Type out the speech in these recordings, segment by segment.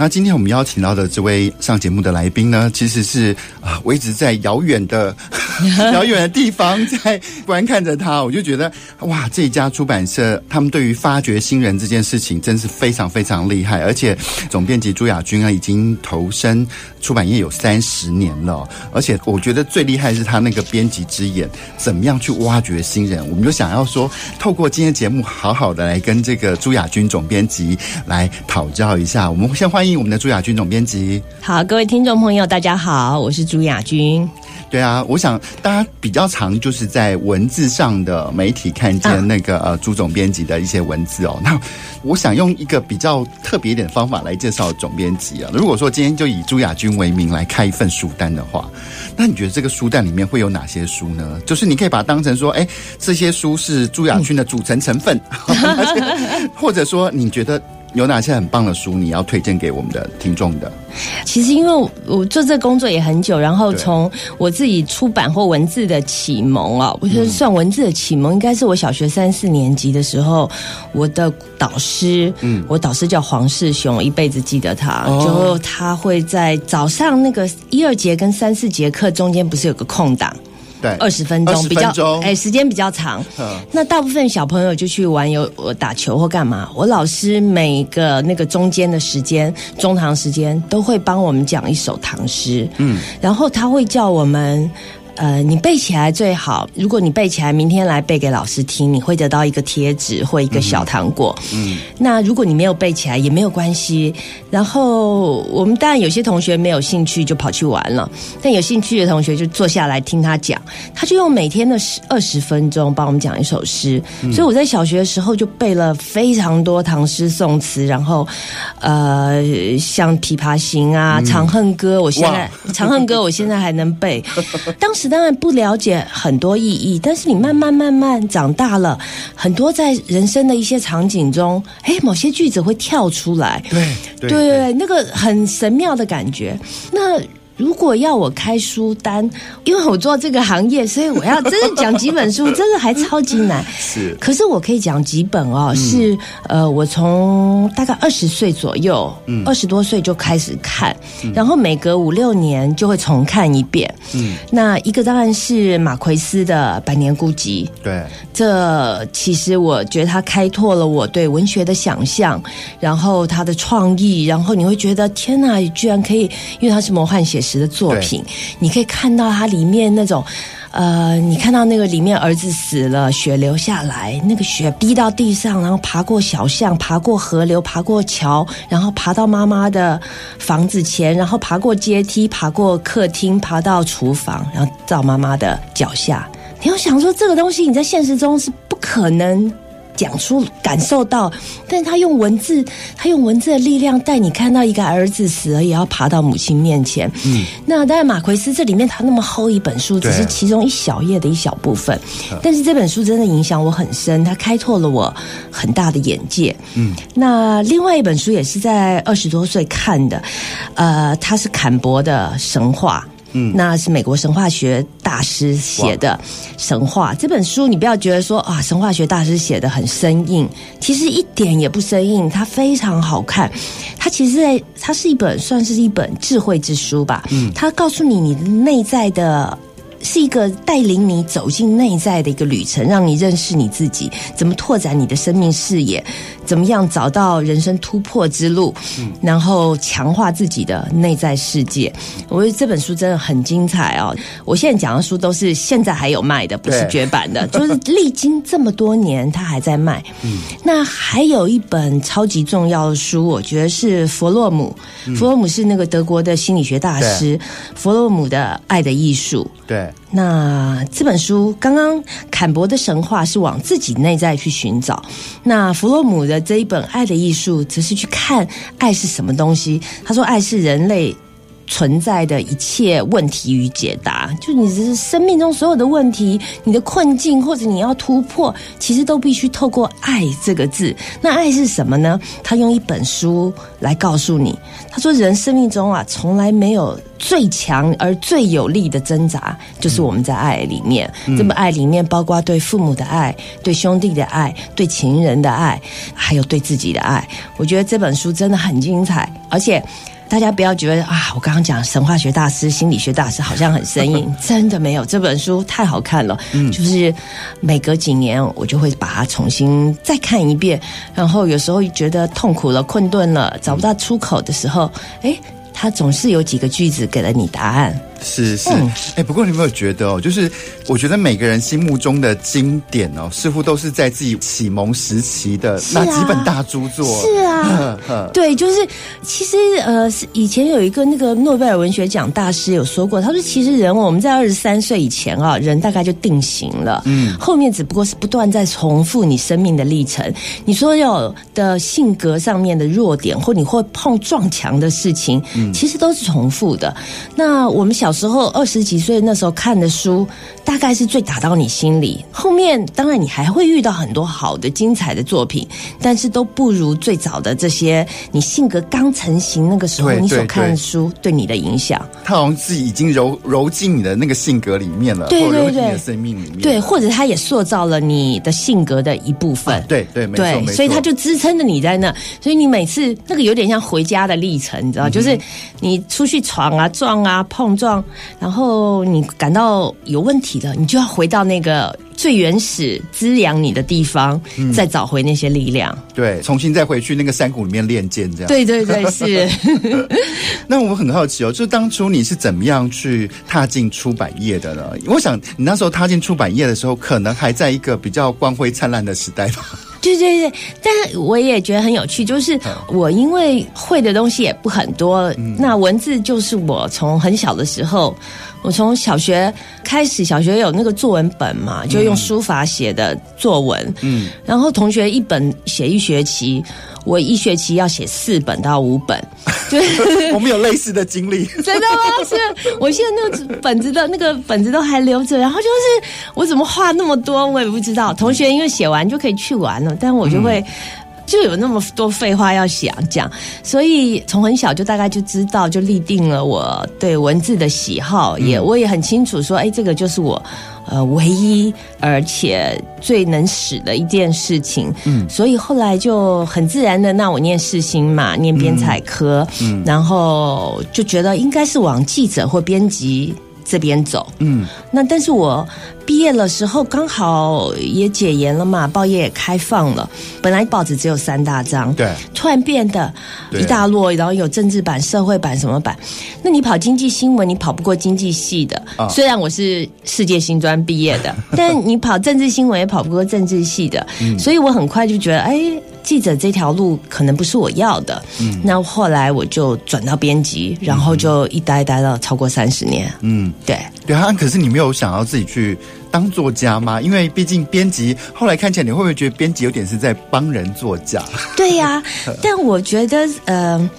那今天我们邀请到的这位上节目的来宾呢，其实是啊，我一直在遥远的遥远的地方在观看着他，我就觉得哇，这一家出版社他们对于发掘新人这件事情真是非常非常厉害，而且总编辑朱雅君啊，已经投身出版业有三十年了，而且我觉得最厉害是他那个编辑之眼，怎么样去挖掘新人？我们就想要说，透过今天节目，好好的来跟这个朱雅君总。编辑来讨教一下，我们先欢迎我们的朱雅君总编辑。好，各位听众朋友，大家好，我是朱雅君。对啊，我想大家比较常就是在文字上的媒体看见那个、啊、呃朱总编辑的一些文字哦。那我想用一个比较特别一点的方法来介绍总编辑啊。如果说今天就以朱雅君为名来开一份书单的话，那你觉得这个书单里面会有哪些书呢？就是你可以把它当成说，哎，这些书是朱雅君的组成成分，嗯、或者说你觉得。有哪些很棒的书你要推荐给我们的听众的？其实因为我做这个工作也很久，然后从我自己出版或文字的启蒙啊，我觉得算文字的启蒙，应该是我小学三四年级的时候，我的导师，嗯，我导师叫黄世雄，我一辈子记得他，就他会在早上那个一二节跟三四节课中间不是有个空档。对，二十分钟比较，哎，时间比较长。那大部分小朋友就去玩游我打球或干嘛。我老师每个那个中间的时间，中堂时间都会帮我们讲一首唐诗。嗯，然后他会叫我们。呃，你背起来最好。如果你背起来，明天来背给老师听，你会得到一个贴纸或一个小糖果。嗯，那如果你没有背起来也没有关系。然后我们当然有些同学没有兴趣就跑去玩了，但有兴趣的同学就坐下来听他讲。他就用每天的十二十分钟帮我们讲一首诗。嗯，所以我在小学的时候就背了非常多唐诗宋词，然后呃，像《琵琶行》啊，《长恨歌》，我现在《长恨歌》我现在还能背。当时。当然不了解很多意义，但是你慢慢慢慢长大了，很多在人生的一些场景中，哎，某些句子会跳出来，对对，对，对，那个很神妙的感觉。那。如果要我开书单，因为我做这个行业，所以我要真的讲几本书，真的还超级难。是，可是我可以讲几本哦，嗯、是呃，我从大概二十岁左右，嗯，二十多岁就开始看，嗯、然后每隔五六年就会重看一遍。嗯，那一个当然是马奎斯的《百年孤寂》。对，这其实我觉得他开拓了我对文学的想象，然后他的创意，然后你会觉得天哪，居然可以，因为他是魔幻写实。的作品，你可以看到它里面那种，呃，你看到那个里面儿子死了，血流下来，那个血滴到地上，然后爬过小巷，爬过河流，爬过桥，然后爬到妈妈的房子前，然后爬过阶梯，爬过客厅，爬到厨房，然后到妈妈的脚下。你要想说这个东西，你在现实中是不可能。讲出感受到，但是他用文字，他用文字的力量带你看到一个儿子死了也要爬到母亲面前。嗯，那当然马奎斯这里面他那么厚一本书，只是其中一小页的一小部分，但是这本书真的影响我很深，它开拓了我很大的眼界。嗯，那另外一本书也是在二十多岁看的，呃，它是坎伯的神话。嗯，那是美国神话学大师写的神话这本书，你不要觉得说啊，神话学大师写的很生硬，其实一点也不生硬，它非常好看。它其实在，它是一本算是一本智慧之书吧。嗯，它告诉你你的内在的。是一个带领你走进内在的一个旅程，让你认识你自己，怎么拓展你的生命视野，怎么样找到人生突破之路，嗯，然后强化自己的内在世界。我觉得这本书真的很精彩哦！我现在讲的书都是现在还有卖的，不是绝版的，就是历经这么多年，它还在卖。嗯，那还有一本超级重要的书，我觉得是弗洛姆。弗洛姆是那个德国的心理学大师，弗洛姆的《爱的艺术》。对。那这本书刚刚坎伯的神话是往自己内在去寻找，那弗洛姆的这一本《爱的艺术》则是去看爱是什么东西。他说，爱是人类。存在的一切问题与解答，就你这是生命中所有的问题，你的困境或者你要突破，其实都必须透过“爱”这个字。那爱是什么呢？他用一本书来告诉你。他说，人生命中啊，从来没有最强而最有力的挣扎，就是我们在爱里面。嗯、这么爱里面，包括对父母的爱、对兄弟的爱、对情人的爱，还有对自己的爱。我觉得这本书真的很精彩，而且。大家不要觉得啊，我刚刚讲神话学大师、心理学大师好像很生硬，真的没有。这本书太好看了，嗯，就是每隔几年我就会把它重新再看一遍，然后有时候觉得痛苦了、困顿了、找不到出口的时候，哎，它总是有几个句子给了你答案。是是，哎、嗯欸，不过你有没有觉得哦？就是我觉得每个人心目中的经典哦，似乎都是在自己启蒙时期的那几本大著作。是啊，是 啊呵呵对，就是其实呃，以前有一个那个诺贝尔文学奖大师有说过，他说其实人我们在二十三岁以前啊，人大概就定型了，嗯，后面只不过是不断在重复你生命的历程，你所有的性格上面的弱点，或你会碰撞墙的事情，嗯，其实都是重复的。那我们小。小时候二十几岁那时候看的书，大概是最打到你心里。后面当然你还会遇到很多好的、精彩的作品，但是都不如最早的这些。你性格刚成型那个时候，你所看的书对你的影响，他好像自己已经揉揉进你的那个性格里面了，对对对，生命里面，对，或者他也塑造了你的性格的一部分。啊、对对，没错，没错。所以他就支撑着你在那。所以你每次那个有点像回家的历程，你知道，嗯、就是你出去闯啊、撞啊、碰撞。然后你感到有问题了，你就要回到那个最原始滋养你的地方，嗯、再找回那些力量。对，重新再回去那个山谷里面练剑，这样。对对对，是。那我很好奇哦，就当初你是怎么样去踏进出版业的呢？我想你那时候踏进出版业的时候，可能还在一个比较光辉灿烂的时代吧。对对对，但我也觉得很有趣，就是我因为会的东西也不很多，那文字就是我从很小的时候，我从小学开始，小学有那个作文本嘛，就用书法写的作文，嗯，然后同学一本写一学期。我一学期要写四本到五本，对，我们有类似的经历，真的吗？是，我现在那个本子的那个本子都还留着，然后就是我怎么画那么多，我也不知道。同学因为写完就可以去玩了，但我就会就有那么多废话要想讲，所以从很小就大概就知道，就立定了我对文字的喜好，也我也很清楚说，哎，这个就是我。呃，唯一而且最能使的一件事情，嗯，所以后来就很自然的，那我念世新嘛，念编采科，嗯，然后就觉得应该是往记者或编辑这边走，嗯，那但是我。毕业的时候刚好也解严了嘛，报业也开放了。本来报纸只有三大张，对，突然变得一大摞，然后有政治版、社会版什么版。那你跑经济新闻，你跑不过经济系的。哦、虽然我是世界新专毕业的，但你跑政治新闻也跑不过政治系的。嗯、所以我很快就觉得，哎，记者这条路可能不是我要的。嗯，那后来我就转到编辑，然后就一待待了超过三十年。嗯，对，对啊。可是你没有想要自己去。当作家吗？因为毕竟编辑，后来看起来你会不会觉得编辑有点是在帮人作假？对呀、啊，但我觉得呃，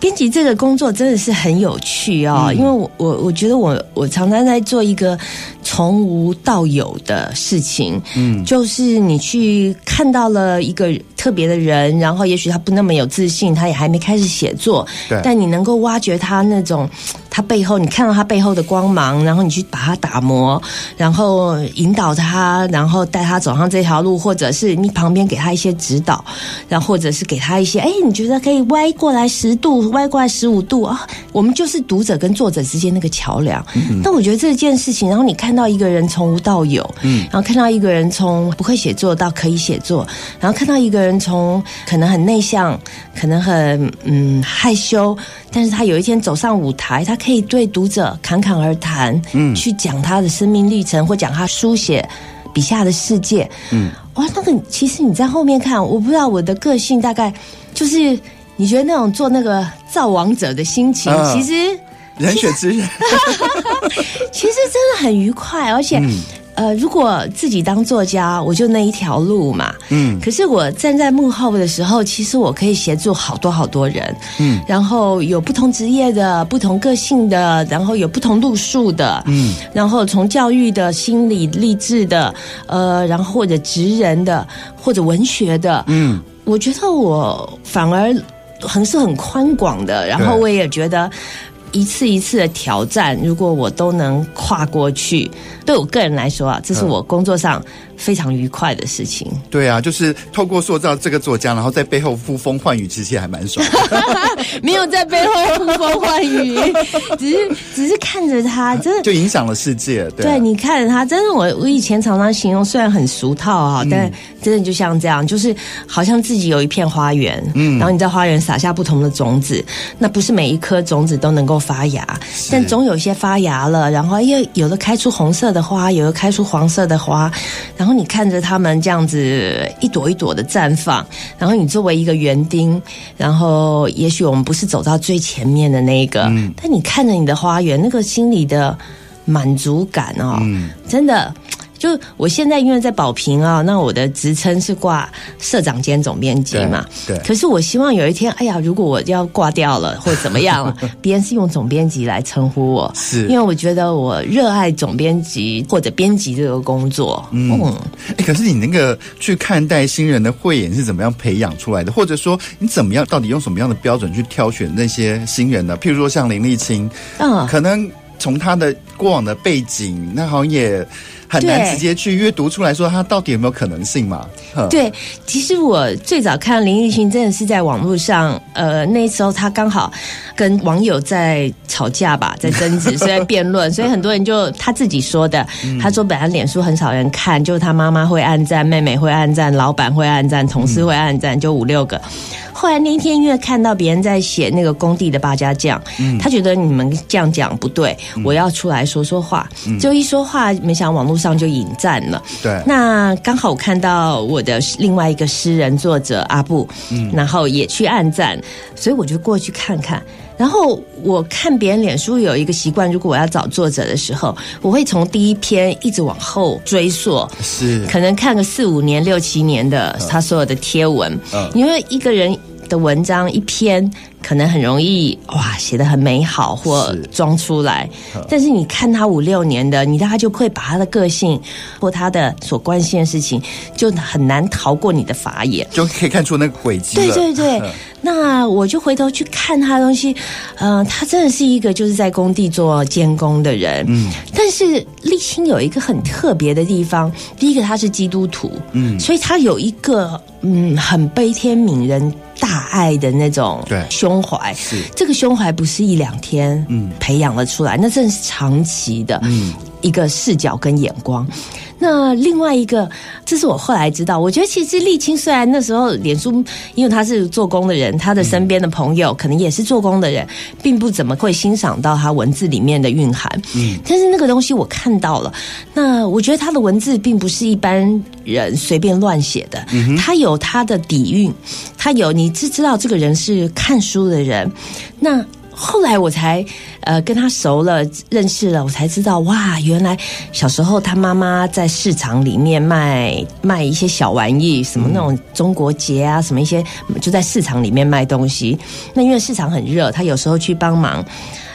编辑这个工作真的是很有趣哦，嗯、因为我我我觉得我我常常在做一个从无到有的事情，嗯，就是你去看到了一个特别的人，然后也许他不那么有自信，他也还没开始写作，对，但你能够挖掘他那种。他背后，你看到他背后的光芒，然后你去把它打磨，然后引导他，然后带他走上这条路，或者是你旁边给他一些指导，然后或者是给他一些，哎，你觉得可以歪过来十度，歪过来十五度啊？我们就是读者跟作者之间那个桥梁。嗯，但我觉得这件事情，然后你看到一个人从无到有，嗯，然后看到一个人从不会写作到可以写作，然后看到一个人从可能很内向，可能很嗯害羞，但是他有一天走上舞台，他。可以对读者侃侃而谈，嗯，去讲他的生命历程，或讲他书写笔下的世界，嗯，哇，那个其实你在后面看，我不知道我的个性大概就是，你觉得那种做那个造王者的心情，其实人选之人，其实真的很愉快，而且。嗯呃，如果自己当作家，我就那一条路嘛。嗯。可是我站在幕后的时候，其实我可以协助好多好多人。嗯。然后有不同职业的、不同个性的，然后有不同路数的。嗯。然后从教育的、心理励志的，呃，然后或者职人的，或者文学的。嗯。我觉得我反而很是很宽广的，然后我也觉得。一次一次的挑战，如果我都能跨过去，对我个人来说啊，这是我工作上非常愉快的事情。对啊，就是透过塑造这个作家，然后在背后呼风唤雨，其实也还蛮爽的。没有在背后呼风唤雨，只是只是看着他，真的 就影响了世界。对，啊、对，你看着他，真的，我我以前常常形容，虽然很俗套啊，嗯、但真的就像这样，就是好像自己有一片花园，嗯，然后你在花园撒下不同的种子，那不是每一颗种子都能够。发芽，但总有些发芽了，然后又有的开出红色的花，有的开出黄色的花，然后你看着它们这样子一朵一朵的绽放，然后你作为一个园丁，然后也许我们不是走到最前面的那一个，嗯、但你看着你的花园，那个心里的满足感哦，嗯、真的。就我现在因为在保平啊，那我的职称是挂社长兼总编辑嘛。对。对，可是我希望有一天，哎呀，如果我要挂掉了或者怎么样了，别人是用总编辑来称呼我，是因为我觉得我热爱总编辑或者编辑这个工作。嗯。可是你那个去看待新人的慧眼是怎么样培养出来的？或者说你怎么样，到底用什么样的标准去挑选那些新人呢？譬如说像林立清，嗯，可能从他的过往的背景，那好像也。很难直接去阅读出来说他到底有没有可能性嘛？对，其实我最早看林立青真的是在网络上，呃，那时候他刚好跟网友在吵架吧，在争执，所以在辩论，所以很多人就他自己说的，他说本来脸书很少人看，就他妈妈会暗赞，妹妹会暗赞，老板会暗赞，同事会暗赞，就五六个。后来那一天，因为看到别人在写那个工地的八家将，嗯，他觉得你们这样讲不对，我要出来说说话。就一说话，没想到网络上就引战了。对，那刚好我看到我的另外一个诗人作者阿布，嗯，然后也去暗赞，所以我就过去看看。然后我看别人脸书有一个习惯，如果我要找作者的时候，我会从第一篇一直往后追溯，是。可能看个四五年、六七年的他所有的贴文，嗯，因为一个人的文章一篇。可能很容易哇，写的很美好或装出来，是但是你看他五六年的，你大概就会把他的个性或他的所关心的事情，就很难逃过你的法眼，就可以看出那个轨迹。对对对，那我就回头去看他的东西，嗯、呃，他真的是一个就是在工地做监工的人，嗯，但是立青有一个很特别的地方，第一个他是基督徒，嗯，所以他有一个嗯很悲天悯人。大爱的那种胸怀，是。这个胸怀不是一两天嗯。培养了出来，嗯、那真的是长期的一个视角跟眼光。嗯、那另外一个，这是我后来知道，我觉得其实沥青虽然那时候脸书，因为他是做工的人，他的身边的朋友可能也是做工的人，并不怎么会欣赏到他文字里面的蕴含。嗯，但是那个东西我看到了，那我觉得他的文字并不是一般人随便乱写的，他有他的底蕴，他有你知知道这个人是看书的人，那后来我才呃跟他熟了，认识了，我才知道哇，原来小时候他妈妈在市场里面卖卖一些小玩意，什么那种中国结啊，什么一些就在市场里面卖东西。那因为市场很热，他有时候去帮忙。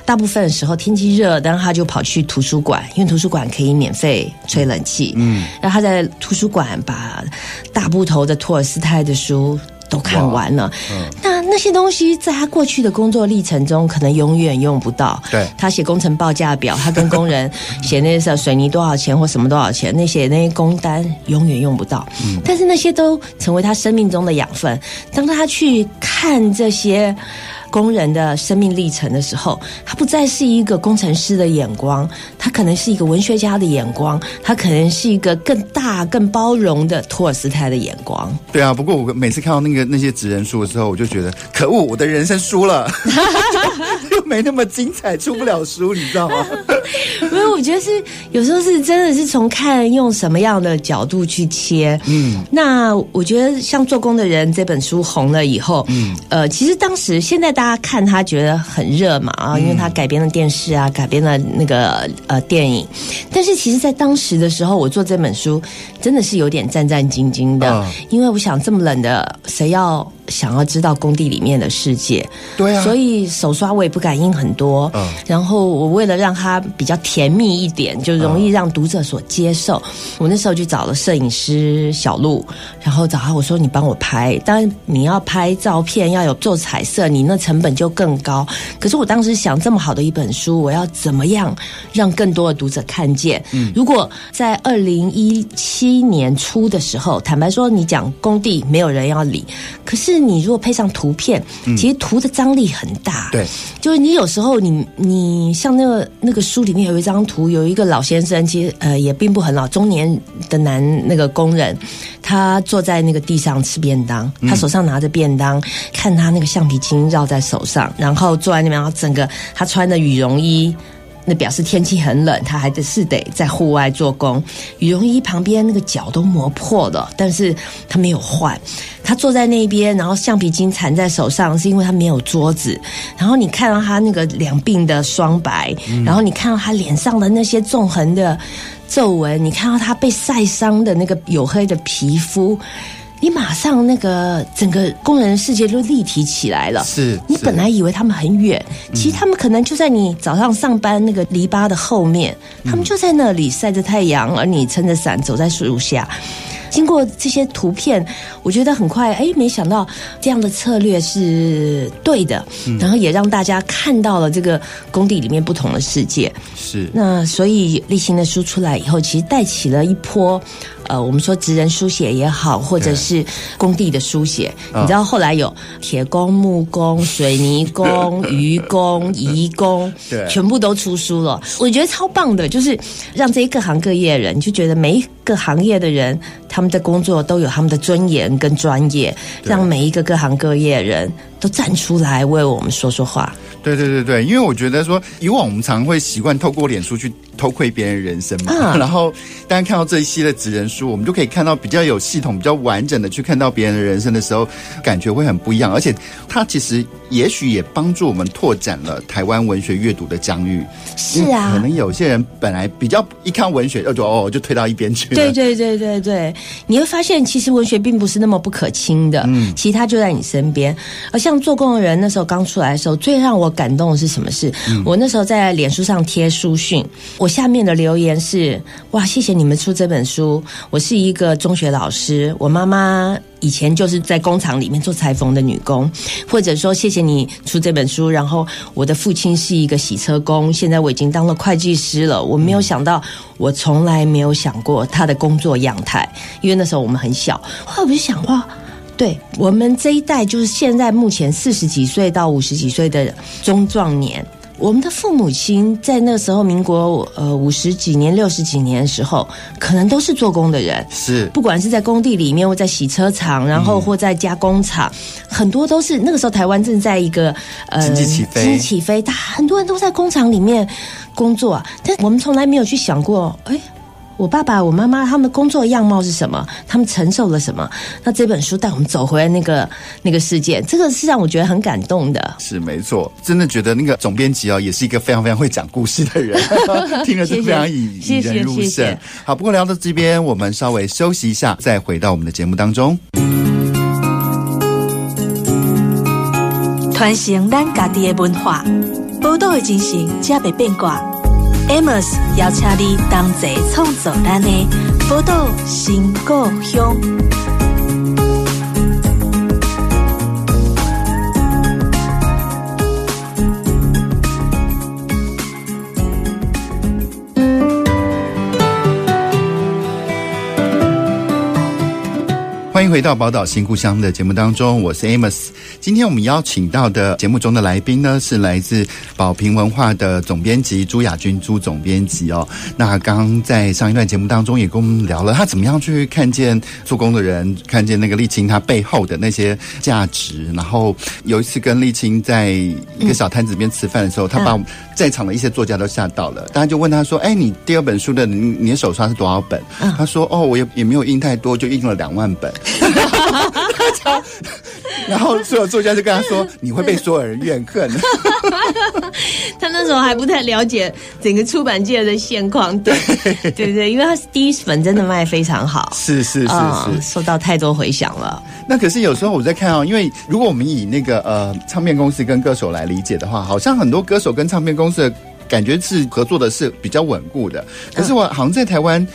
大部分的时候天气热，然后他就跑去图书馆，因为图书馆可以免费吹冷气。嗯，然后他在图书馆把大部头的托尔斯泰的书都看完了。嗯，那那些东西在他过去的工作历程中，可能永远用不到。对，他写工程报价表，他跟工人写那些水泥多少钱或什么多少钱，那些那些工单永远用不到。嗯，但是那些都成为他生命中的养分。当他去看这些。工人的生命历程的时候，他不再是一个工程师的眼光，他可能是一个文学家的眼光，他可能是一个更大、更包容的托尔斯泰的眼光。对啊，不过我每次看到那个那些纸人书的时候，我就觉得可恶，我的人生输了，又 没那么精彩，出不了书，你知道吗？没有，我觉得是有时候是真的是从看用什么样的角度去切。嗯，那我觉得像做工的人这本书红了以后，嗯，呃，其实当时现在大家看他觉得很热嘛啊，因为他改编了电视啊，改编了那个呃电影，但是其实，在当时的时候，我做这本书真的是有点战战兢兢的，哦、因为我想这么冷的，谁要？想要知道工地里面的世界，对啊，所以手刷我也不敢印很多，嗯，然后我为了让它比较甜蜜一点，就容易让读者所接受，嗯、我那时候就找了摄影师小路，然后找他我说你帮我拍，当然你要拍照片要有做彩色，你那成本就更高。可是我当时想这么好的一本书，我要怎么样让更多的读者看见？嗯，如果在二零一七年初的时候，坦白说你讲工地没有人要理，可是。你如果配上图片，其实图的张力很大。对，就是你有时候你你像那个那个书里面有一张图，有一个老先生，其实呃也并不很老，中年的男那个工人，他坐在那个地上吃便当，他手上拿着便当，看他那个橡皮筋绕在手上，然后坐在那边，然后整个他穿的羽绒衣。那表示天气很冷，他还得是得在户外做工。羽绒衣旁边那个脚都磨破了，但是他没有换。他坐在那边，然后橡皮筋缠在手上，是因为他没有桌子。然后你看到他那个两鬓的霜白，嗯、然后你看到他脸上的那些纵横的皱纹，你看到他被晒伤的那个黝黑的皮肤。你马上那个整个工人世界都立体起来了。是，你本来以为他们很远，其实他们可能就在你早上上班那个篱笆的后面，他们就在那里晒着太阳，而你撑着伞走在树下。经过这些图片，我觉得很快，哎，没想到这样的策略是对的，然后也让大家看到了这个工地里面不同的世界。是，那所以立新的书出来以后，其实带起了一波。呃，我们说职人书写也好，或者是工地的书写，你知道后来有铁工、木工、水泥工、鱼工、移工，对，全部都出书了。我觉得超棒的，就是让这些各行各业的人，就觉得每一个行业的人，他们的工作都有他们的尊严跟专业，让每一个各行各业的人都站出来为我们说说话。对对对对，因为我觉得说，以往我们常会习惯透过脸书去偷窥别人人生嘛，啊、然后大家看到这一系列职人书，我们就可以看到比较有系统、比较完整的去看到别人的人生的时候，感觉会很不一样。而且，它其实也许也帮助我们拓展了台湾文学阅读的疆域。是啊，可能有些人本来比较一看文学，就哦就推到一边去了。对对对对对，你会发现其实文学并不是那么不可亲的，嗯，其实它就在你身边。而像做工的人那时候刚出来的时候，最让我感动的是什么事？嗯、我那时候在脸书上贴书讯，我。下面的留言是：哇，谢谢你们出这本书。我是一个中学老师，我妈妈以前就是在工厂里面做裁缝的女工。或者说，谢谢你出这本书。然后，我的父亲是一个洗车工，现在我已经当了会计师了。我没有想到，我从来没有想过他的工作样态，因为那时候我们很小。后来我就想，哇，对我们这一代，就是现在目前四十几岁到五十几岁的中壮年。我们的父母亲在那个时候，民国呃五十几年、六十几年的时候，可能都是做工的人，是。不管是在工地里面，或在洗车厂，然后或在加工厂，嗯、很多都是那个时候台湾正在一个呃经济起飞，经济起飞，他很多人都在工厂里面工作啊，但我们从来没有去想过，哎。我爸爸、我妈妈他们的工作样貌是什么？他们承受了什么？那这本书带我们走回来那个那个世界，这个是让我觉得很感动的。是没错，真的觉得那个总编辑哦，也是一个非常非常会讲故事的人，听了是非常引引人入胜。好，不过聊到这边，我们稍微休息一下，再回到我们的节目当中。传承咱家己的文化，报道的精神，才袂变卦。Amos 邀请你同齐创作咱的宝岛新故乡。欢迎迎回到宝岛新故乡的节目当中，我是 Amos。今天我们邀请到的节目中的来宾呢，是来自宝瓶文化的总编辑朱雅君朱总编辑哦。那刚刚在上一段节目当中也跟我们聊了他怎么样去看见做工的人，看见那个沥青它背后的那些价值。然后有一次跟沥青在一个小摊子边吃饭的时候，嗯、他把在场的一些作家都吓到了。大家就问他说：“哎，你第二本书的你你的手刷是多少本？”嗯、他说：“哦，我也也没有印太多，就印了两万本。” 然后所有作家就跟他说：“你会被所有人怨恨。”他那时候还不太了解整个出版界的现况，对对对对，因为他第一本真的卖非常好，是是是是、嗯，受到太多回响了。那可是有时候我在看啊，因为如果我们以那个呃唱片公司跟歌手来理解的话，好像很多歌手跟唱片公司的感觉是合作的是比较稳固的。可是我好像在台湾。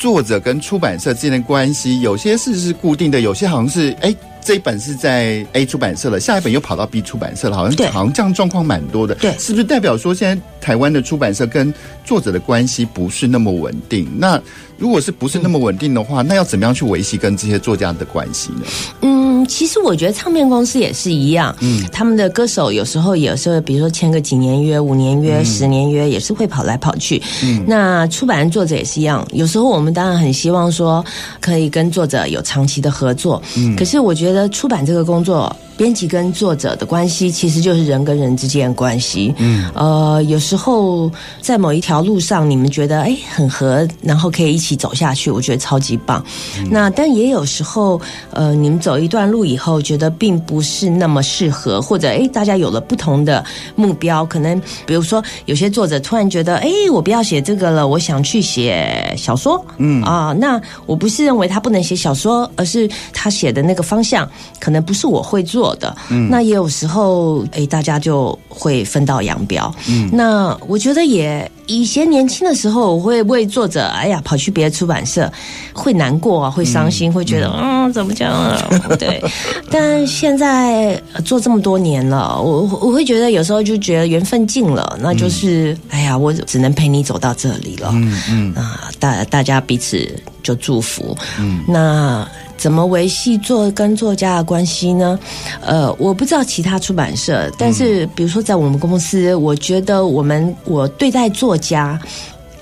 作者跟出版社之间的关系，有些事是固定的，有些好像是哎，这一本是在 A 出版社了，下一本又跑到 B 出版社了，好像对好像这样状况蛮多的。对，是不是代表说现在台湾的出版社跟作者的关系不是那么稳定？那如果是不是那么稳定的话，嗯、那要怎么样去维系跟这些作家的关系呢？嗯。其实我觉得唱片公司也是一样，嗯，他们的歌手有时候有时候，比如说签个几年约、五年约、十年约，也是会跑来跑去。嗯，那出版人作者也是一样，有时候我们当然很希望说可以跟作者有长期的合作，嗯，可是我觉得得出版这个工作。编辑跟作者的关系，其实就是人跟人之间的关系。嗯，呃，有时候在某一条路上，你们觉得哎很合，然后可以一起走下去，我觉得超级棒。嗯、那但也有时候，呃，你们走一段路以后，觉得并不是那么适合，或者哎大家有了不同的目标，可能比如说有些作者突然觉得哎我不要写这个了，我想去写小说。嗯啊，那我不是认为他不能写小说，而是他写的那个方向可能不是我会做的，嗯，那也有时候，哎，大家就会分道扬镳。嗯，那我觉得也以前年轻的时候，我会为作者，哎呀，跑去别的出版社，会难过啊，会伤心，嗯、会觉得，嗯，嗯，怎么讲啊？对。但现在做这么多年了，我我会觉得有时候就觉得缘分尽了，那就是，嗯、哎呀，我只能陪你走到这里了。嗯嗯啊，大大家彼此就祝福。嗯，那。怎么维系作跟作家的关系呢？呃，我不知道其他出版社，但是比如说在我们公司，我觉得我们我对待作家，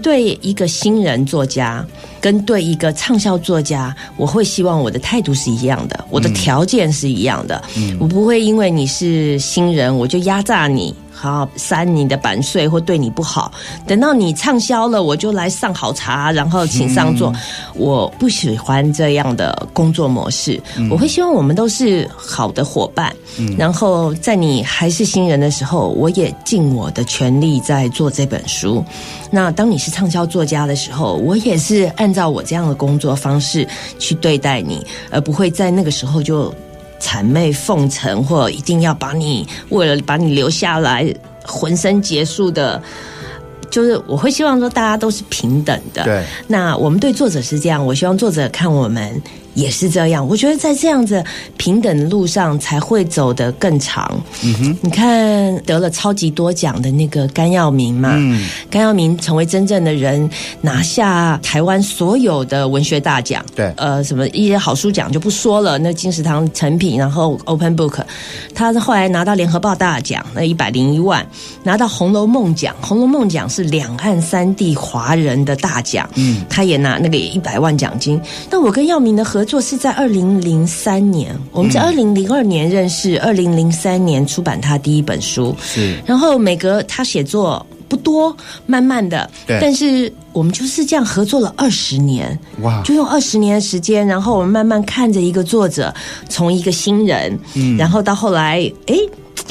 对一个新人作家跟对一个畅销作家，我会希望我的态度是一样的，我的条件是一样的，我不会因为你是新人，我就压榨你。好，删你的版税或对你不好，等到你畅销了，我就来上好茶，然后请上座。嗯、我不喜欢这样的工作模式，嗯、我会希望我们都是好的伙伴。嗯、然后在你还是新人的时候，我也尽我的全力在做这本书。那当你是畅销作家的时候，我也是按照我这样的工作方式去对待你，而不会在那个时候就。谄媚奉承，或一定要把你为了把你留下来，浑身结束的，就是我会希望说大家都是平等的。对，那我们对作者是这样，我希望作者看我们。也是这样，我觉得在这样子平等的路上才会走得更长。嗯哼，你看得了超级多奖的那个甘耀明嘛，嗯，甘耀明成为真正的人，拿下台湾所有的文学大奖。对，呃，什么一些好书奖就不说了，那金石堂成品，然后 Open Book，他后来拿到联合报大奖，那一百零一万，拿到红楼梦奖，红楼梦奖是两岸三地华人的大奖，嗯，他也拿那个一百万奖金。那我跟耀明的合。做是在二零零三年，我们在二零零二年认识，二零零三年出版他第一本书，是。然后每隔他写作不多，慢慢的，对。但是我们就是这样合作了二十年，哇！就用二十年的时间，然后我们慢慢看着一个作者从一个新人，嗯，然后到后来，哎，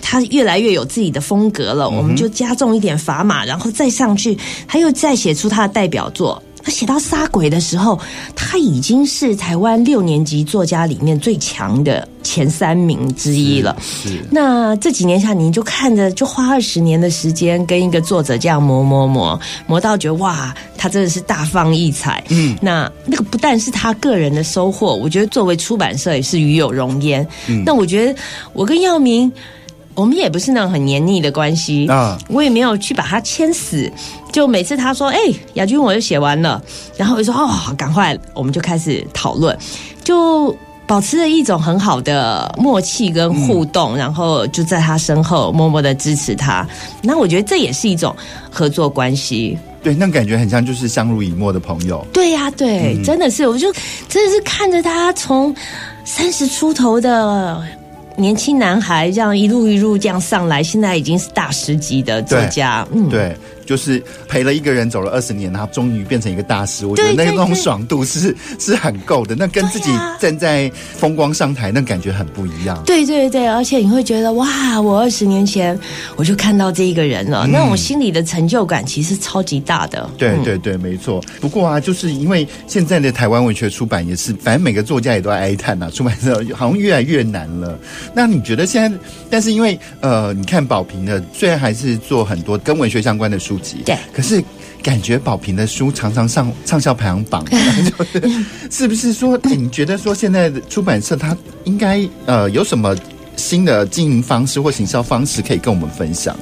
他越来越有自己的风格了，嗯、我们就加重一点砝码，然后再上去，他又再写出他的代表作。他写到《杀鬼》的时候，他已经是台湾六年级作家里面最强的前三名之一了。是，是那这几年下，你就看着，就花二十年的时间跟一个作者这样磨磨磨，磨到觉得哇，他真的是大放异彩。嗯，那那个不但是他个人的收获，我觉得作为出版社也是与有荣焉。嗯，那我觉得我跟耀明。我们也不是那种很黏腻的关系啊，我也没有去把他牵死。就每次他说：“哎，雅君，我就写完了。”然后我就说：“哦，赶快！”我们就开始讨论。就保持着一种很好的默契跟互动，嗯、然后就在他身后默默的支持他。那我觉得这也是一种合作关系。对，那感觉很像就是相濡以沫的朋友。对呀、啊，对，嗯、真的是，我就真的是看着他从三十出头的年轻男孩，这样一路一路这样上来，现在已经是大师级的作家。嗯，对。就是陪了一个人走了二十年，然后终于变成一个大师。我觉得那种爽度是 是很够的，那跟自己站在风光上台那感觉很不一样。对对对，而且你会觉得哇，我二十年前我就看到这一个人了，嗯、那种心里的成就感其实超级大的。对对对，没错。不过啊，就是因为现在的台湾文学出版也是，反正每个作家也都在哀叹呐，出版社好像越来越难了。那你觉得现在？但是因为呃，你看宝瓶的，虽然还是做很多跟文学相关的书。对，可是感觉宝瓶的书常常上 畅销排行榜，是不是说？你觉得说现在的出版社它应该呃有什么新的经营方式或行销方式可以跟我们分享？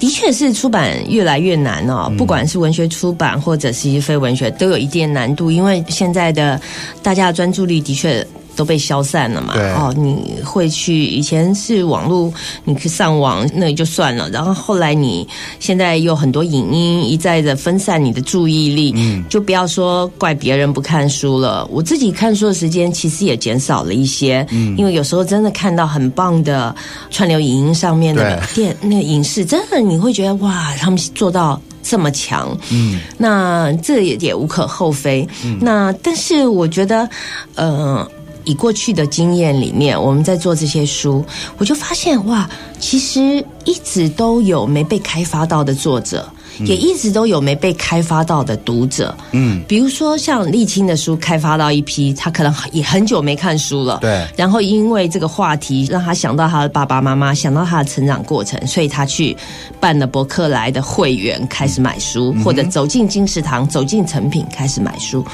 的确是出版越来越难哦，不管是文学出版或者是非文学，都有一定难度，因为现在的大家的专注力的确。都被消散了嘛？哦，你会去以前是网络，你去上网那也就算了。然后后来你现在有很多影音一再的分散你的注意力，嗯，就不要说怪别人不看书了。我自己看书的时间其实也减少了一些，嗯，因为有时候真的看到很棒的串流影音上面的电那个影视，真的你会觉得哇，他们做到这么强，嗯，那这也也无可厚非。嗯，那但是我觉得，呃。以过去的经验里面，我们在做这些书，我就发现哇，其实一直都有没被开发到的作者。也一直都有没被开发到的读者，嗯，比如说像立青的书开发到一批，他可能也很久没看书了，对，然后因为这个话题让他想到他的爸爸妈妈，想到他的成长过程，所以他去办了博客来的会员，开始买书，嗯、或者走进金石堂，走进成品开始买书。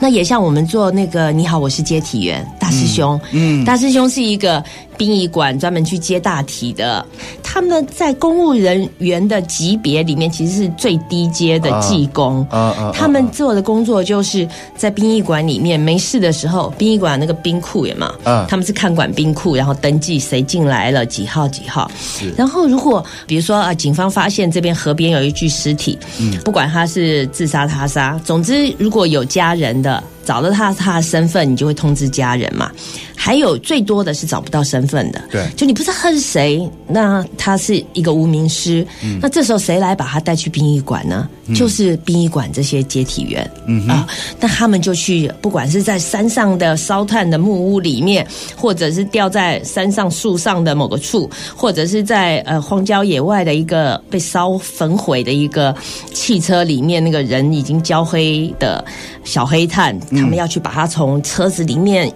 那也像我们做那个你好，我是接体员大师兄，嗯，嗯大师兄是一个。殡仪馆专门去接大体的，他们在公务人员的级别里面，其实是最低阶的技工。啊啊！他们做的工作就是在殡仪馆里面没事的时候，殡仪馆那个冰库也嘛，啊，他们是看管冰库，然后登记谁进来了，几号几号。是。然后如果比如说啊，警方发现这边河边有一具尸体，嗯，不管他是自杀他杀，总之如果有家人找到他他的身份，你就会通知家人嘛。还有最多的是找不到身份的，对，就你不知道他是谁，那他是一个无名尸，嗯，那这时候谁来把他带去殡仪馆呢？嗯、就是殡仪馆这些接体员，嗯哼。啊，那他们就去，不管是在山上的烧炭的木屋里面，或者是吊在山上树上的某个处，或者是在呃荒郊野外的一个被烧焚毁的一个汽车里面，那个人已经焦黑的小黑炭。他们要去把他从车子里面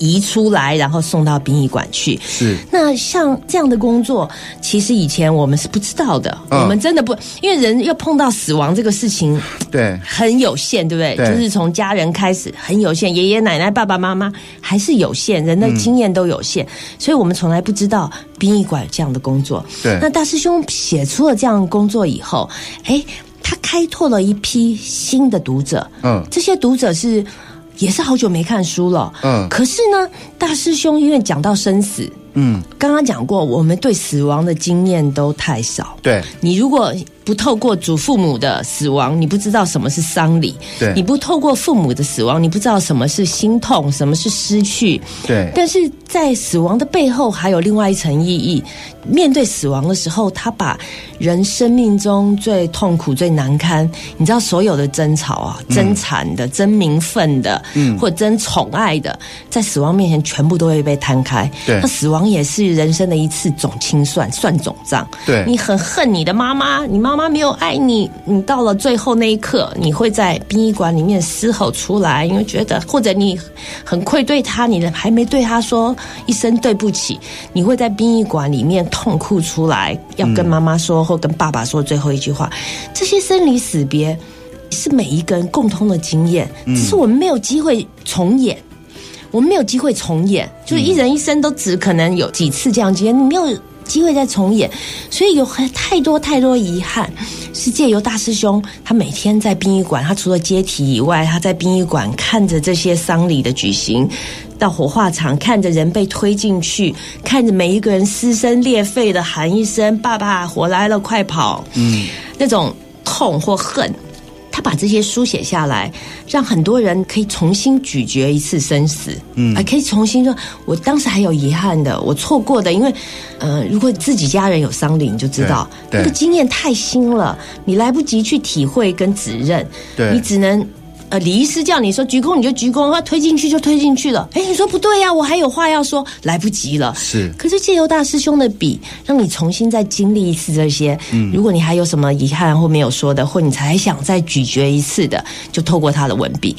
移出来，然后送到殡仪馆去。是。那像这样的工作，其实以前我们是不知道的。哦、我们真的不，因为人要碰到死亡这个事情，对，很有限，对不对？对，就是从家人开始，很有限。爷爷奶奶、爸爸妈妈还是有限，人的经验都有限，嗯、所以我们从来不知道殡仪馆这样的工作。对。那大师兄写出了这样工作以后，哎。他开拓了一批新的读者，嗯，这些读者是也是好久没看书了，嗯，可是呢，大师兄因为讲到生死，嗯，刚刚讲过，我们对死亡的经验都太少，对，你如果。不透过祖父母的死亡，你不知道什么是丧礼；对，你不透过父母的死亡，你不知道什么是心痛，什么是失去。对，但是在死亡的背后还有另外一层意义。面对死亡的时候，他把人生命中最痛苦、最难堪，你知道所有的争吵啊、争产的、争名分的，嗯，或者争宠爱的，在死亡面前全部都会被摊开。对，那死亡也是人生的一次总清算，算总账。对，你很恨你的妈妈，你妈妈。妈妈没有爱你，你到了最后那一刻，你会在殡仪馆里面嘶吼出来，因为觉得或者你很愧对他，你还没对他说一声对不起，你会在殡仪馆里面痛哭出来，要跟妈妈说或跟爸爸说最后一句话。这些生离死别是每一个人共通的经验，只是我们没有机会重演，我们没有机会重演，就是一人一生都只可能有几次这样经验，你没有。机会再重演，所以有很太多太多遗憾。是借由大师兄，他每天在殡仪馆，他除了接体以外，他在殡仪馆看着这些丧礼的举行，到火化场看着人被推进去，看着每一个人撕心裂肺的喊一声“爸爸，火来了，快跑”，嗯，那种痛或恨。他把这些书写下来，让很多人可以重新咀嚼一次生死，嗯，还可以重新说，我当时还有遗憾的，我错过的，因为，呃，如果自己家人有丧礼，你就知道那个经验太新了，你来不及去体会跟指认，对，你只能。呃，李医师叫你说鞠躬，你就鞠躬；他推进去就推进去了。哎，你说不对呀、啊，我还有话要说，来不及了。是，可是借由大师兄的笔，让你重新再经历一次这些。嗯，如果你还有什么遗憾或没有说的，或你才想再咀嚼一次的，就透过他的文笔。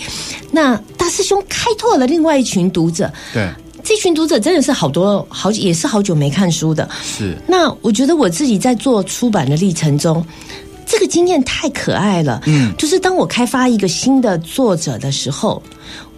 那大师兄开拓了另外一群读者。对，这群读者真的是好多好，也是好久没看书的。是。那我觉得我自己在做出版的历程中。这个经验太可爱了，嗯，就是当我开发一个新的作者的时候。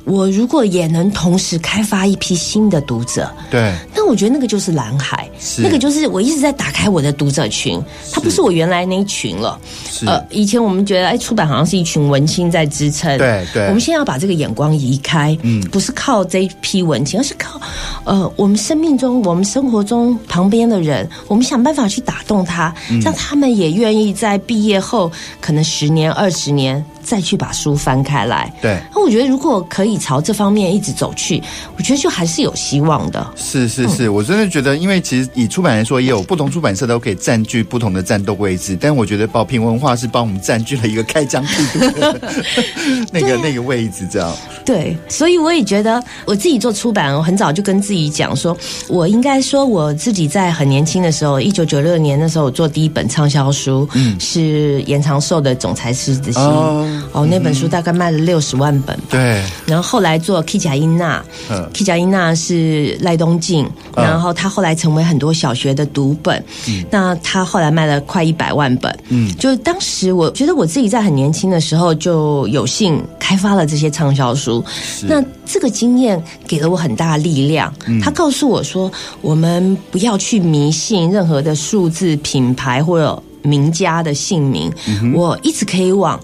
我如果也能同时开发一批新的读者，对，那我觉得那个就是蓝海，是那个就是我一直在打开我的读者群，它不是我原来那一群了。呃，以前我们觉得，哎，出版好像是一群文青在支撑，对对。我们现在要把这个眼光移开，嗯，不是靠这一批文青，而是靠呃，我们生命中、我们生活中旁边的人，我们想办法去打动他，让他们也愿意在毕业后，可能十年、二十年。再去把书翻开来，对。那我觉得如果可以朝这方面一直走去，我觉得就还是有希望的。是是是，我真的觉得，因为其实以出版来说，也有不同出版社都可以占据不同的战斗位置，但我觉得宝瓶文化是帮我们占据了一个开疆辟土的 那个那个位置，这样。对，所以我也觉得我自己做出版，我很早就跟自己讲说，我应该说我自己在很年轻的时候，一九九六年的时候，我做第一本畅销书，嗯，是延长寿的《总裁狮子心》。哦哦，那本书大概卖了六十万本。对。然后后来做《K 甲英娜》，嗯，《K 甲英娜》是赖东进，然后他后来成为很多小学的读本。嗯。那他后来卖了快一百万本。嗯。就是当时我觉得我自己在很年轻的时候就有幸开发了这些畅销书。那这个经验给了我很大的力量。嗯。他告诉我说，我们不要去迷信任何的数字品牌或者名家的姓名。嗯。我一直可以往。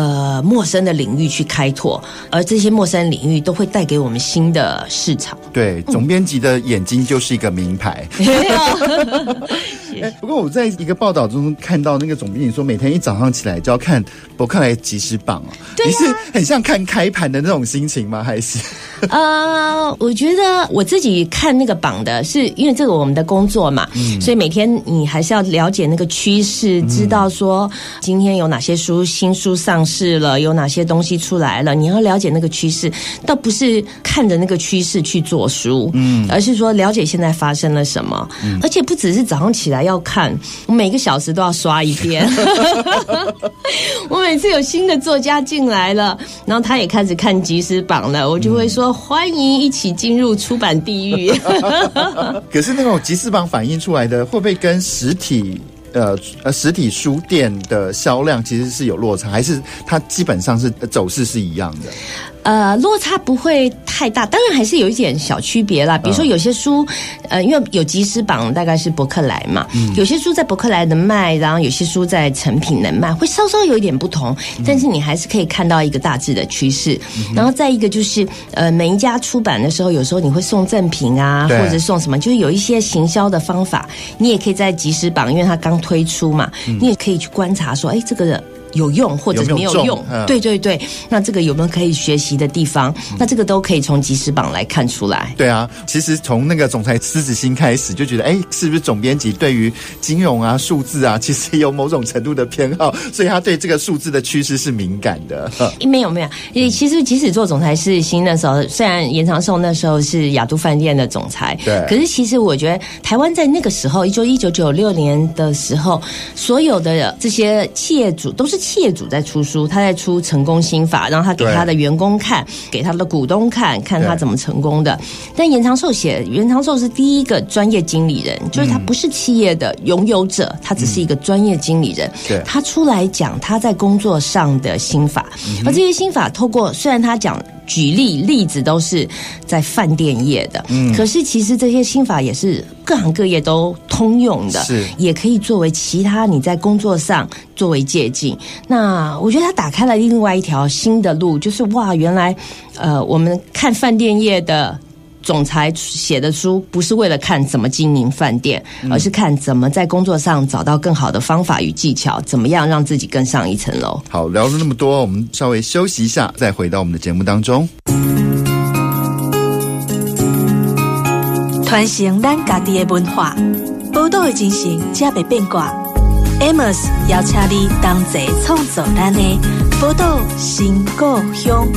呃，陌生的领域去开拓，而这些陌生领域都会带给我们新的市场。对，总编辑的眼睛就是一个名牌。不过我在一个报道中看到，那个总编辑说，每天一早上起来就要看博客来即时榜哦。对啊，你是很像看开盘的那种心情吗？还是？呃，我觉得我自己看那个榜的是，因为这个我们的工作嘛，嗯，所以每天你还是要了解那个趋势，知道说今天有哪些书新书上市了，有哪些东西出来了，你要了解那个趋势，倒不是看着那个趋势去做书，嗯，而是说了解现在发生了什么，嗯，而且不只是早上起来要看，我每个小时都要刷一遍，我每次有新的作家进来了，然后他也开始看即时榜了，我就会说。欢迎一起进入出版地狱。可是那种即时榜反映出来的，会不会跟实体呃呃实体书店的销量其实是有落差，还是它基本上是走势是一样的？呃，落差不会太大，当然还是有一点小区别啦。比如说有些书，呃，因为有集时榜，大概是博客来嘛，嗯，有些书在博客来能卖，然后有些书在成品能卖，会稍稍有一点不同，但是你还是可以看到一个大致的趋势。嗯，然后再一个就是，呃，每一家出版的时候，有时候你会送赠品啊，或者送什么，就是有一些行销的方法，你也可以在集时榜，因为它刚推出嘛，你也可以去观察说，哎，这个。有用或者是没有用？有有嗯、对对对，那这个有没有可以学习的地方？嗯、那这个都可以从即时榜来看出来。对啊，其实从那个总裁狮子心开始就觉得，哎，是不是总编辑对于金融啊、数字啊，其实有某种程度的偏好，所以他对这个数字的趋势是敏感的。没有没有，其实即使做总裁狮子心那时候，虽然严长寿那时候是亚都饭店的总裁，对，可是其实我觉得台湾在那个时候，就一九九六年的时候，所有的这些企业主都是。企业主在出书，他在出成功心法，然后他给他的员工看，给他的股东看看他怎么成功的。但延长寿写，延长寿是第一个专业经理人，就是他不是企业的拥有者，他只是一个专业经理人。对，他出来讲他在工作上的心法，而这些心法透过虽然他讲。举例例子都是在饭店业的，嗯，可是其实这些心法也是各行各业都通用的，是也可以作为其他你在工作上作为借鉴。那我觉得它打开了另外一条新的路，就是哇，原来呃，我们看饭店业的。总裁写的书不是为了看怎么经营饭店，而是看怎么在工作上找到更好的方法与技巧，怎么样让自己更上一层楼。好，聊了那么多，我们稍微休息一下，再回到我们的节目当中。传承咱家己的文化，宝岛的精神，才袂变卦。Amos 邀请你同齐创造咱的宝岛新故乡。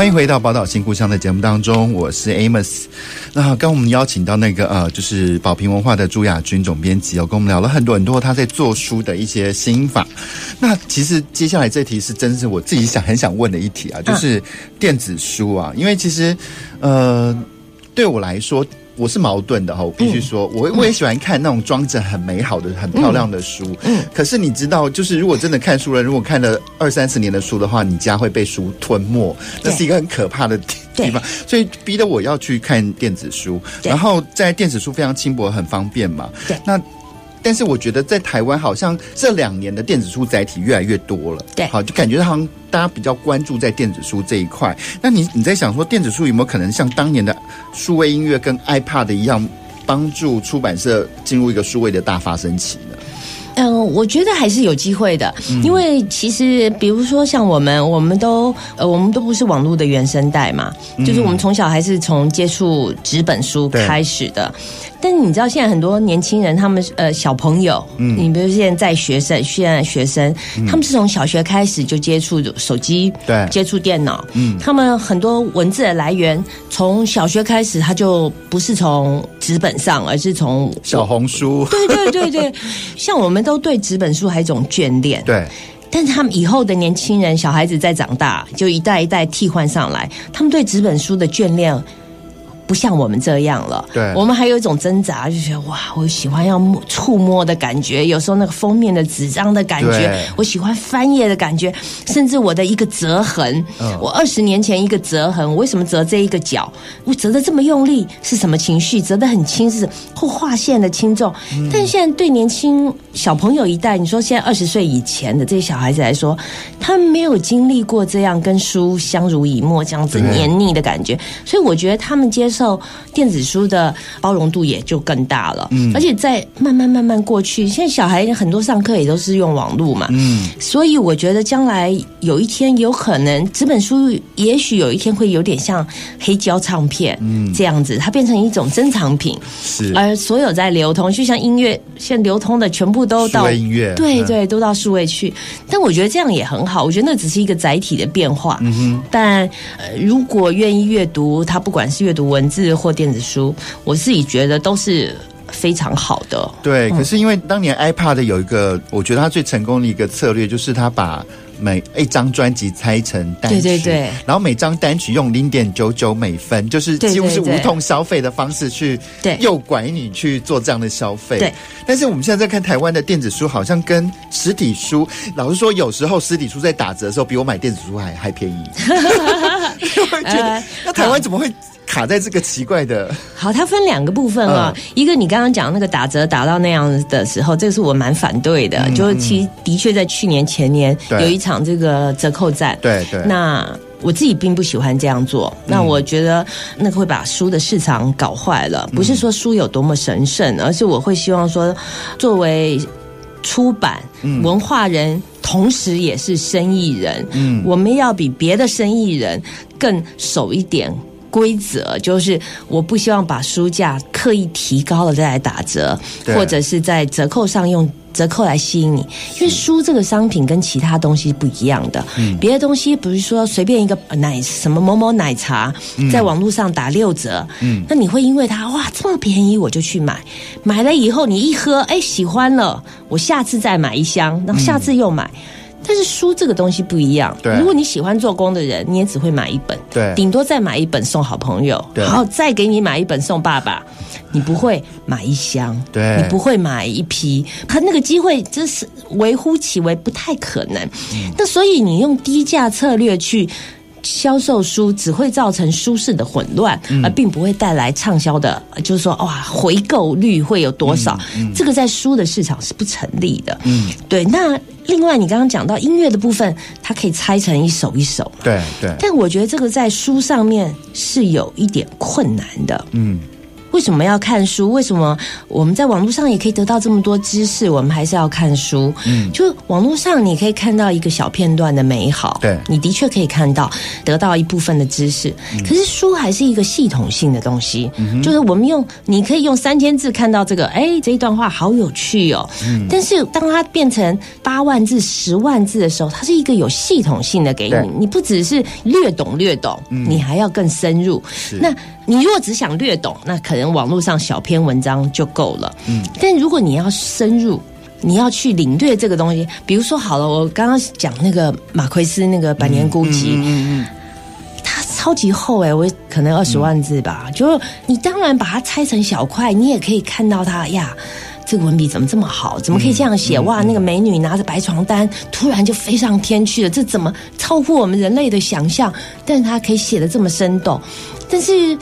欢迎回到《宝岛新故乡》的节目当中，我是 Amos。那刚我们邀请到那个呃，就是宝瓶文化的朱雅君总编辑哦，跟我们聊了很多很多他在做书的一些心法。那其实接下来这题是真是我自己想很想问的一题啊，就是电子书啊，因为其实呃，对我来说。我是矛盾的哈，我必须说，我我也喜欢看那种装着很美好的、很漂亮的书。嗯，可是你知道，就是如果真的看书了，如果看了二三十年的书的话，你家会被书吞没，这是一个很可怕的地方。所以逼得我要去看电子书，然后在电子书非常轻薄、很方便嘛。对，那。但是我觉得在台湾好像这两年的电子书载体越来越多了，对，好，就感觉好像大家比较关注在电子书这一块。那你你在想说，电子书有没有可能像当年的数位音乐跟 iPad 一样，帮助出版社进入一个数位的大发生期呢？嗯，我觉得还是有机会的，因为其实比如说像我们，我们都呃，我们都不是网络的原生代嘛，就是我们从小还是从接触纸本书开始的。但是你知道，现在很多年轻人，他们呃小朋友，嗯，你比如现在在学生，现在学生，他们是从小学开始就接触手机，对，接触电脑，嗯，他们很多文字的来源，从小学开始，他就不是从纸本上，而是从小红书，对对对对，像我们都对纸本书还有一种眷恋，对，但是他们以后的年轻人，小孩子在长大，就一代一代替换上来，他们对纸本书的眷恋。不像我们这样了，对，我们还有一种挣扎，就觉得哇，我喜欢要触摸的感觉，有时候那个封面的纸张的感觉，我喜欢翻页的感觉，甚至我的一个折痕，嗯、我二十年前一个折痕，我为什么折这一个角？我折的这么用力，是什么情绪？折的很轻，是或划线的轻重？嗯、但现在对年轻小朋友一代，你说现在二十岁以前的这些小孩子来说，他们没有经历过这样跟书相濡以沫这样子黏腻的感觉，所以我觉得他们接受。受电子书的包容度也就更大了，嗯，而且在慢慢慢慢过去，现在小孩很多上课也都是用网络嘛，嗯，所以我觉得将来有一天有可能纸本书也许有一天会有点像黑胶唱片，嗯，这样子，它变成一种珍藏品，是，而所有在流通，就像音乐现在流通的全部都到音乐，对对，都到数位去，但我觉得这样也很好，我觉得那只是一个载体的变化，嗯哼，但呃，如果愿意阅读，它不管是阅读文字或电子书，我自己觉得都是非常好的。对，可是因为当年 iPad 有一个，我觉得它最成功的一个策略，就是它把每一张专辑拆成单曲，对对对，然后每张单曲用零点九九美分，就是几乎是无痛消费的方式去诱拐你去做这样的消费。对，但是我们现在在看台湾的电子书，好像跟实体书，老实说，有时候实体书在打折的时候，比我买电子书还还便宜。就会觉得，那台湾怎么会？卡在这个奇怪的，好，它分两个部分啊、哦。嗯、一个你刚刚讲那个打折打到那样的时候，这个是我蛮反对的。嗯、就是其实的确在去年前年有一场这个折扣战，对对。那我自己并不喜欢这样做。嗯、那我觉得那个会把书的市场搞坏了。不是说书有多么神圣，嗯、而是我会希望说，作为出版文化人，同时也是生意人，嗯，我们要比别的生意人更守一点。规则就是，我不希望把书价刻意提高了再来打折，或者是在折扣上用折扣来吸引你。因为书这个商品跟其他东西不一样的，嗯，别的东西比如说随便一个奶什么某某奶茶，在网络上打六折，嗯，那你会因为它哇这么便宜我就去买，买了以后你一喝哎喜欢了，我下次再买一箱，然后下次又买。嗯但是书这个东西不一样。对，如果你喜欢做工的人，你也只会买一本，对，顶多再买一本送好朋友，对，然后再给你买一本送爸爸，你不会买一箱，对，你不会买一批，他那个机会真是微乎其微，不太可能。嗯、那所以你用低价策略去。销售书只会造成舒适的混乱，而并不会带来畅销的，就是说哇，回购率会有多少？这个在书的市场是不成立的。嗯，对。那另外，你刚刚讲到音乐的部分，它可以拆成一首一首。对对。但我觉得这个在书上面是有一点困难的。嗯。为什么要看书？为什么我们在网络上也可以得到这么多知识？我们还是要看书。嗯，就网络上你可以看到一个小片段的美好，对，你的确可以看到得到一部分的知识。嗯，可是书还是一个系统性的东西，嗯，就是我们用你可以用三千字看到这个，哎，这一段话好有趣哦。嗯，但是当它变成八万字、十万字的时候，它是一个有系统性的给你，你不只是略懂略懂，嗯，你还要更深入。是那。你如果只想略懂，那可能网络上小篇文章就够了。嗯，但如果你要深入，你要去领略这个东西，比如说好了，我刚刚讲那个马奎斯那个《百年孤寂》，嗯嗯嗯，它超级厚哎，我可能二十万字吧。嗯，就你当然把它拆成小块，你也可以看到它呀。这个文笔怎么这么好？怎么可以这样写？嗯嗯、哇，那个美女拿着白床单，突然就飞上天去了，这怎么超乎我们人类的想象？但是它可以写得这么生动，但是。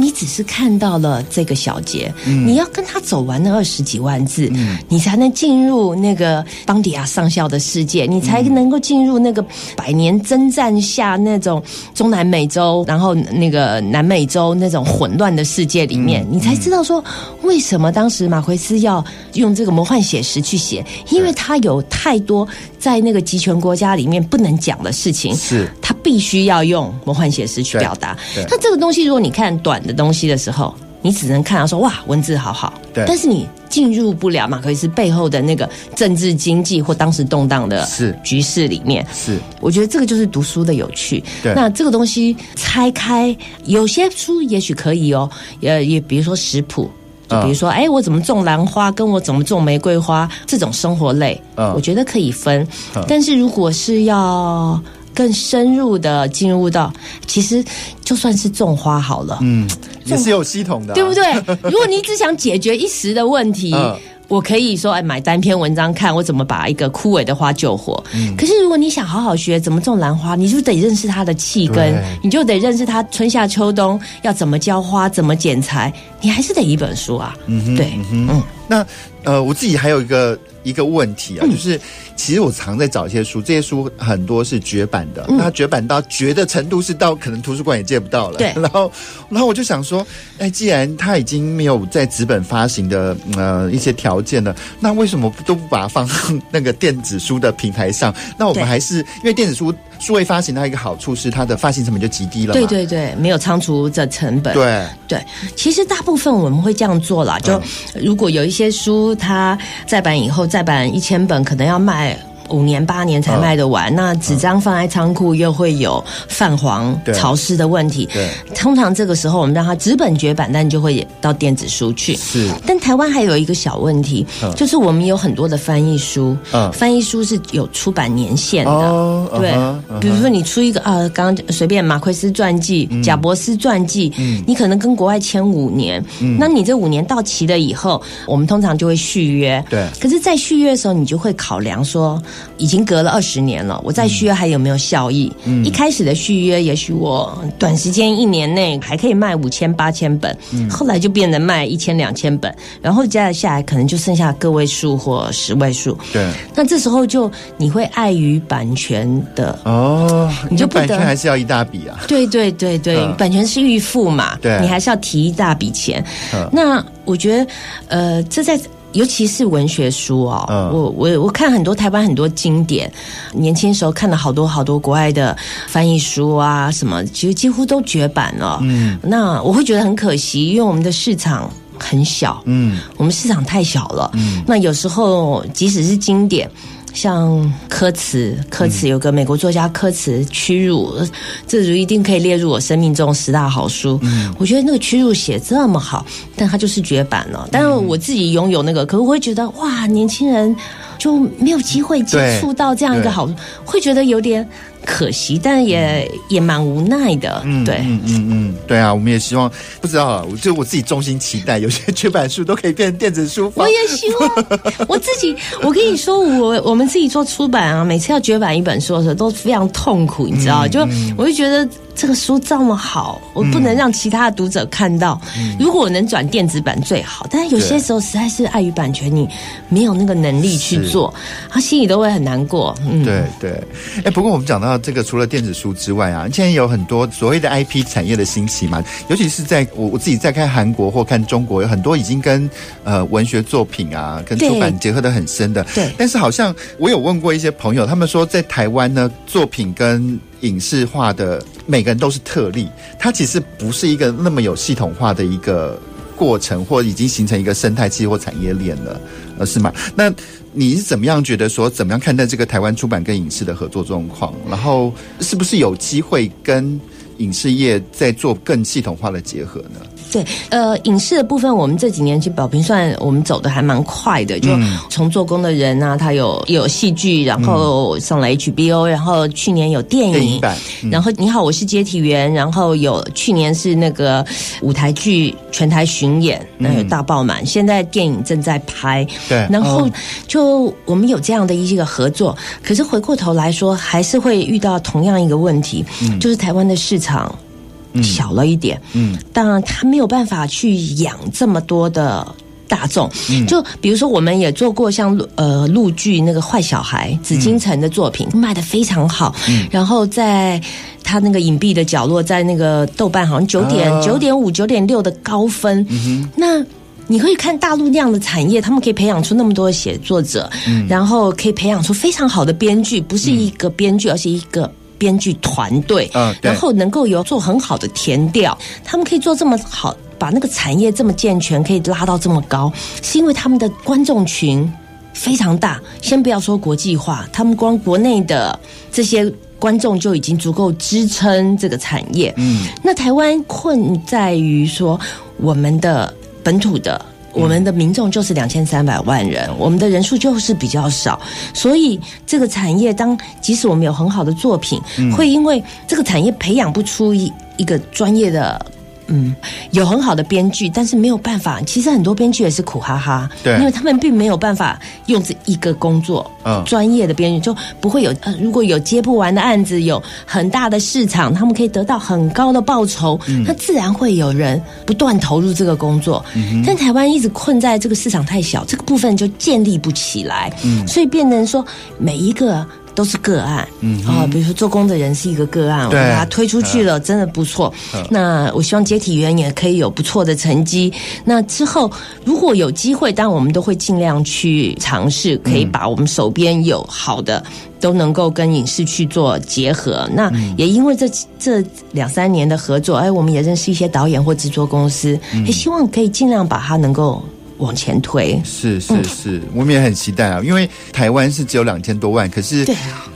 你只是看到了这个小节，嗯、你要跟他走完那二十几万字，嗯、你才能进入那个邦迪亚上校的世界，你才能够进入那个百年征战下那种中南美洲，然后那个南美洲那种混乱的世界里面，嗯、你才知道说为什么当时马奎斯要用这个魔幻写实去写，因为他有太多在那个集权国家里面不能讲的事情，是。他必须要用魔幻写实去表达。那这个东西，如果你看短的东西的时候，你只能看到说哇，文字好好，对，但是你进入不了马克思背后的那个政治经济或当时动荡的局势里面。是，我觉得这个就是读书的有趣。对，那这个东西拆开，有些书也许可以哦，呃，也比如说食谱，就比如说，哎、嗯，我怎么种兰花，跟我怎么种玫瑰花这种生活类，嗯，我觉得可以分。嗯、但是如果是要更深入的进入到，其实就算是种花好了，嗯，也是有系统的，对不对？如果你只想解决一时的问题，嗯、我可以说，哎，买单篇文章看我怎么把一个枯萎的花救活。嗯、可是如果你想好好学怎么种兰花，你就得认识它的气根，你就得认识它春夏秋冬要怎么浇花，怎么剪裁，你还是得一本书啊。嗯哼，对，嗯，那呃，我自己还有一个一个问题啊，嗯、就是。其实我常在找一些书，这些书很多是绝版的，嗯、那绝版到绝的程度是到可能图书馆也借不到了。对，然后，然后我就想说，哎，既然它已经没有在纸本发行的呃一些条件了，那为什么都不把它放那个电子书的平台上？那我们还是因为电子书数位发行它一个好处是它的发行成本就极低了。对对对，没有仓储的成本。对对，其实大部分我们会这样做了，就如果有一些书它再版以后再版一千本，可能要卖。五年八年才卖得完，哦、那纸张放在仓库又会有泛黄、潮湿的问题。对，通常这个时候我们让它纸本绝版，但就会到电子书去。是，但台湾还有一个小问题，嗯、就是我们有很多的翻译书，嗯，翻译书是有出版年限的。哦、对，比如说你出一个啊，刚刚随便马奎斯传记、贾伯斯传记，嗯，你可能跟国外签五年，嗯，那你这五年到期了以后，我们通常就会续约。对，可是，在续约的时候，你就会考量说。已经隔了二十年了，我再续约还有没有效益？嗯，一开始的续约，也许我短时间一年内还可以卖五千八千本，嗯，后来就变得卖一千两千本，然后加下来可能就剩下个位数或十位数。对，那这时候就你会碍于版权的哦，你就版权还是要一大笔啊？对对对对，嗯，版权是预付嘛？对，你还是要提一大笔钱。嗯，那我觉得，呃，这在。尤其是文学书哦，嗯、我我我看很多台湾很多经典，年轻时候看了好多好多国外的翻译书啊，什么其实几乎都绝版了。嗯，那我会觉得很可惜，因为我们的市场很小，嗯，我们市场太小了。嗯，那有时候即使是经典。像科茨，科茨有个美国作家科茨《屈辱》，这就一定可以列入我生命中十大好书。嗯，我觉得那个《屈辱》写这么好，但它就是绝版了。但是我自己拥有那个，可是我会觉得哇，年轻人就没有机会接触到这样一个好，会觉得有点。可惜，但也也蛮无奈的，嗯，对，嗯嗯嗯，对啊，我们也希望，不知道啊，就我自己衷心期待，有些绝版书都可以变成电子书。我也希望我自己，我跟你说，我我们自己做出版啊，每次要绝版一本书的时候都非常痛苦，你知道，嗯、就我就觉得。这个书这么好，我不能让其他的读者看到。嗯、如果我能转电子版最好，但是有些时候实在是碍于版权，你没有那个能力去做，他心里都会很难过。嗯，对对。哎，不过我们讲到这个，除了电子书之外啊，现在有很多所谓的 IP 产业的兴起嘛，尤其是在我我自己在看韩国或看中国，有很多已经跟呃文学作品啊跟出版结合的很深的。对。但是好像我有问过一些朋友，他们说在台湾呢，作品跟影视化的每个人都是特例，它其实不是一个那么有系统化的一个过程，或已经形成一个生态系或产业链了，呃，是吗？那你是怎么样觉得说，怎么样看待这个台湾出版跟影视的合作状况？然后是不是有机会跟影视业在做更系统化的结合呢？对，呃，影视的部分，我们这几年其实宝瓶算我们走的还蛮快的，就从做工的人啊，他有有戏剧，然后上了 HBO，然后去年有电影，电影版，然后你好，我是接体员，然后有去年是那个舞台剧全台巡演，那有大爆满，现在电影正在拍，对，然后就我们有这样的一些个合作，可是回过头来说，还是会遇到同样一个问题，就是台湾的市场。小了一点，嗯，当然他没有办法去养这么多的大众，嗯，就比如说我们也做过像呃陆剧那个坏小孩紫禁城的作品，嗯，卖的非常好，嗯，然后在他那个隐蔽的角落，在那个豆瓣好像九点九点五九点六的高分，嗯哼，那你可以看大陆那样的产业，他们可以培养出那么多的写作者，嗯，然后可以培养出非常好的编剧，不是一个编剧，而是一个。编剧团队，嗯，然后能够有做很好的填调，他们可以做这么好，把那个产业这么健全，可以拉到这么高，是因为他们的观众群非常大。先不要说国际化，他们光国内的这些观众就已经足够支撑这个产业。嗯，那台湾困在于说我们的本土的。我们的民众就是两千三百万人，我们的人数就是比较少，所以这个产业当即使我们有很好的作品，会因为这个产业培养不出一一个专业的。嗯，有很好的编剧，但是没有办法。其实很多编剧也是苦哈哈，对，因为他们并没有办法用这一个工作，嗯，专业的编剧就不会有。呃，如果有接不完的案子，有很大的市场，他们可以得到很高的报酬，嗯，那自然会有人不断投入这个工作。嗯，但台湾一直困在这个市场太小，这个部分就建立不起来，嗯，所以变成说每一个。都是个案，嗯啊，比如说做工的人是一个个案，我把它推出去了，真的不错。那我希望接体员也可以有不错的成绩。那之后如果有机会，当然我们都会尽量去尝试，可以把我们手边有好的都能够跟影视去做结合。那也因为这这两三年的合作，哎，我们也认识一些导演或制作公司，也希望可以尽量把它能够。往前推。是是是，我们也很期待啊，因为台湾是只有两千多万，可是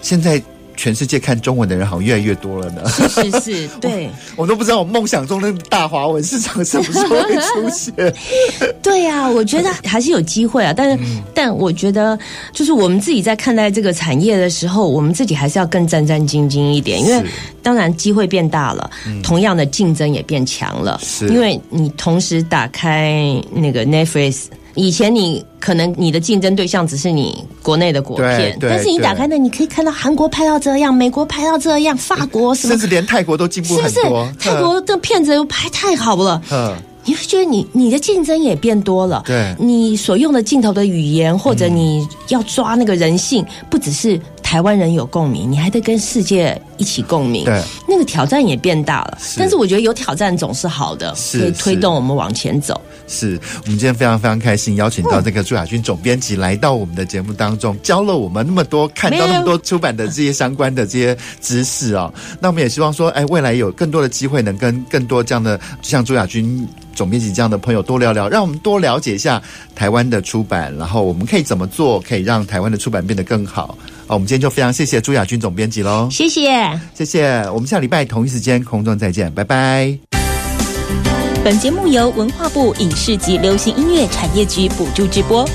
现在全世界看中文的人好像越来越多了呢。是是是，对我，我都不知道我梦想中的大华文市场什么时候会出现。对呀、啊，我觉得还是有机会啊，但是、嗯、但我觉得就是我们自己在看待这个产业的时候，我们自己还是要更战战兢兢一点，因为当然机会变大了，嗯、同样的竞争也变强了，是因为你同时打开那个 Netflix。以前你可能你的竞争对象只是你国内的国片，但是你打开那，你可以看到韩国拍到这样，美国拍到这样，法国什么，甚至连泰国都进步很多。是不是？泰国的片子又拍太好了，嗯，你会觉得你你的竞争也变多了，对，你所用的镜头的语言或者你要抓那个人性，不只是。台湾人有共鸣，你还得跟世界一起共鸣，对，那个挑战也变大了。是但是我觉得有挑战总是好的，是可以推动我们往前走。是我们今天非常非常开心，邀请到这个朱亚军总编辑来到我们的节目当中，教了我们那么多，看到那么多出版的这些相关的这些知识啊、哦。那我们也希望说，哎，未来有更多的机会，能跟更多这样的像朱亚军总编辑这样的朋友多聊聊，让我们多了解一下台湾的出版，然后我们可以怎么做，可以让台湾的出版变得更好。好，我们今天就非常谢谢朱雅君总编辑喽，谢谢，谢谢，我们下礼拜同一时间空中再见，拜拜。本节目由文化部影视及流行音乐产业局补助直播。